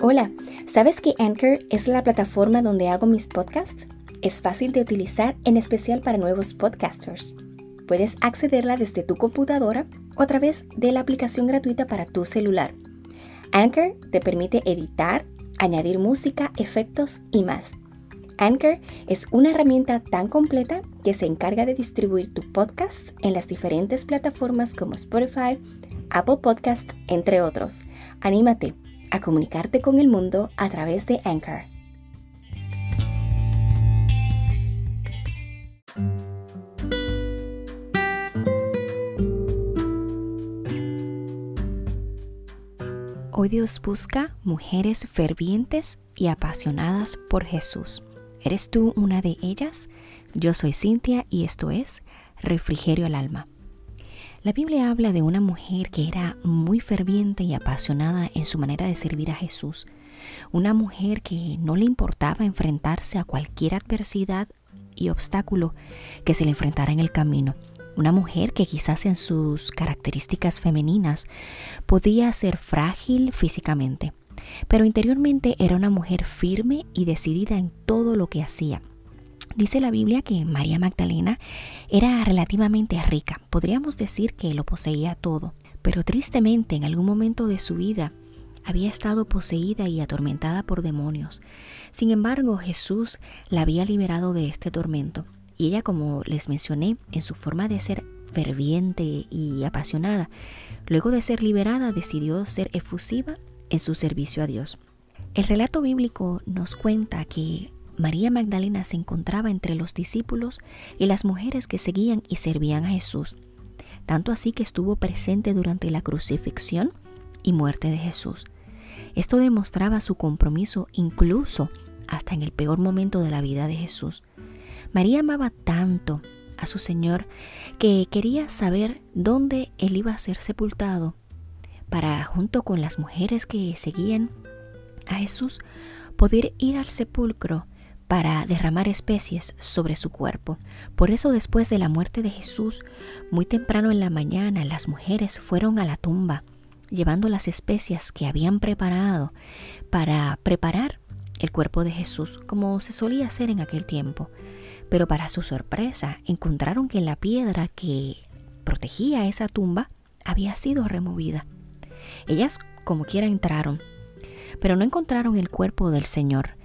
Hola, ¿sabes que Anchor es la plataforma donde hago mis podcasts? Es fácil de utilizar, en especial para nuevos podcasters. Puedes accederla desde tu computadora o a través de la aplicación gratuita para tu celular. Anchor te permite editar, añadir música, efectos y más. Anchor es una herramienta tan completa que se encarga de distribuir tu podcast en las diferentes plataformas como Spotify, Apple Podcast, entre otros. Anímate a comunicarte con el mundo a través de Anchor. Hoy Dios busca mujeres fervientes y apasionadas por Jesús. ¿Eres tú una de ellas? Yo soy Cintia y esto es Refrigerio al Alma. La Biblia habla de una mujer que era muy ferviente y apasionada en su manera de servir a Jesús. Una mujer que no le importaba enfrentarse a cualquier adversidad y obstáculo que se le enfrentara en el camino. Una mujer que quizás en sus características femeninas podía ser frágil físicamente, pero interiormente era una mujer firme y decidida en todo lo que hacía. Dice la Biblia que María Magdalena era relativamente rica, podríamos decir que lo poseía todo, pero tristemente en algún momento de su vida había estado poseída y atormentada por demonios. Sin embargo, Jesús la había liberado de este tormento y ella, como les mencioné, en su forma de ser ferviente y apasionada, luego de ser liberada decidió ser efusiva en su servicio a Dios. El relato bíblico nos cuenta que María Magdalena se encontraba entre los discípulos y las mujeres que seguían y servían a Jesús, tanto así que estuvo presente durante la crucifixión y muerte de Jesús. Esto demostraba su compromiso incluso hasta en el peor momento de la vida de Jesús. María amaba tanto a su Señor que quería saber dónde él iba a ser sepultado para, junto con las mujeres que seguían a Jesús, poder ir al sepulcro para derramar especies sobre su cuerpo. Por eso después de la muerte de Jesús, muy temprano en la mañana, las mujeres fueron a la tumba, llevando las especias que habían preparado para preparar el cuerpo de Jesús, como se solía hacer en aquel tiempo. Pero para su sorpresa, encontraron que la piedra que protegía esa tumba había sido removida. Ellas como quiera entraron, pero no encontraron el cuerpo del Señor.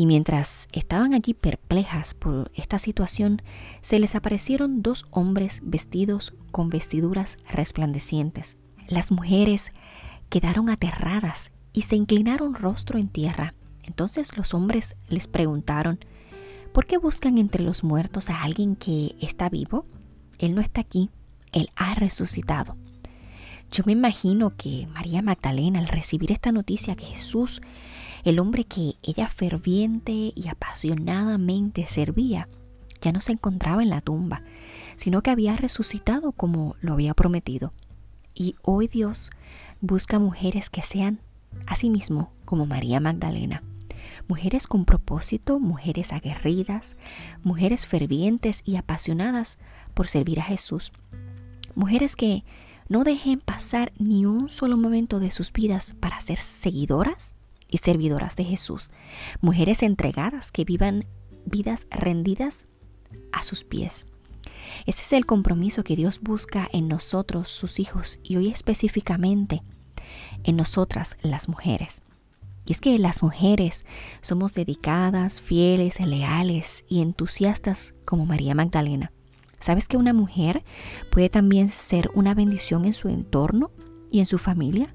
Y mientras estaban allí perplejas por esta situación, se les aparecieron dos hombres vestidos con vestiduras resplandecientes. Las mujeres quedaron aterradas y se inclinaron rostro en tierra. Entonces los hombres les preguntaron, ¿por qué buscan entre los muertos a alguien que está vivo? Él no está aquí, Él ha resucitado. Yo me imagino que María Magdalena al recibir esta noticia que Jesús el hombre que ella ferviente y apasionadamente servía ya no se encontraba en la tumba, sino que había resucitado como lo había prometido. Y hoy Dios busca mujeres que sean asimismo como María Magdalena. Mujeres con propósito, mujeres aguerridas, mujeres fervientes y apasionadas por servir a Jesús. Mujeres que no dejen pasar ni un solo momento de sus vidas para ser seguidoras y servidoras de Jesús, mujeres entregadas que vivan vidas rendidas a sus pies. Ese es el compromiso que Dios busca en nosotros, sus hijos, y hoy específicamente en nosotras, las mujeres. Y es que las mujeres somos dedicadas, fieles, leales y entusiastas como María Magdalena. ¿Sabes que una mujer puede también ser una bendición en su entorno y en su familia?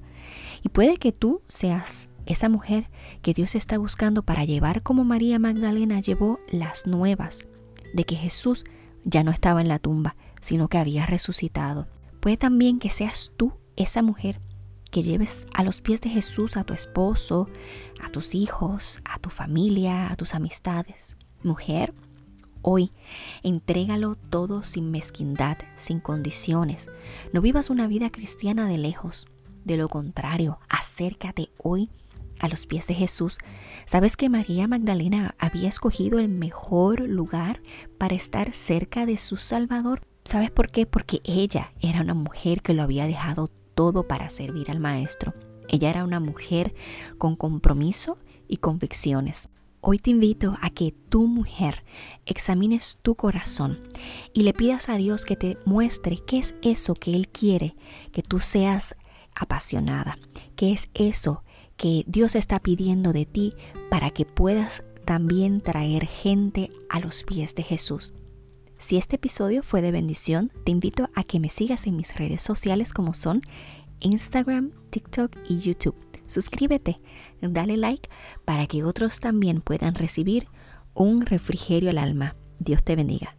Y puede que tú seas esa mujer que Dios está buscando para llevar como María Magdalena llevó las nuevas de que Jesús ya no estaba en la tumba, sino que había resucitado. Puede también que seas tú esa mujer que lleves a los pies de Jesús a tu esposo, a tus hijos, a tu familia, a tus amistades. Mujer, hoy entrégalo todo sin mezquindad, sin condiciones. No vivas una vida cristiana de lejos. De lo contrario, acércate hoy a los pies de Jesús, ¿sabes que María Magdalena había escogido el mejor lugar para estar cerca de su Salvador? ¿Sabes por qué? Porque ella era una mujer que lo había dejado todo para servir al Maestro. Ella era una mujer con compromiso y convicciones. Hoy te invito a que tu mujer examines tu corazón y le pidas a Dios que te muestre qué es eso que Él quiere que tú seas apasionada, qué es eso que Dios está pidiendo de ti para que puedas también traer gente a los pies de Jesús. Si este episodio fue de bendición, te invito a que me sigas en mis redes sociales como son Instagram, TikTok y YouTube. Suscríbete, dale like para que otros también puedan recibir un refrigerio al alma. Dios te bendiga.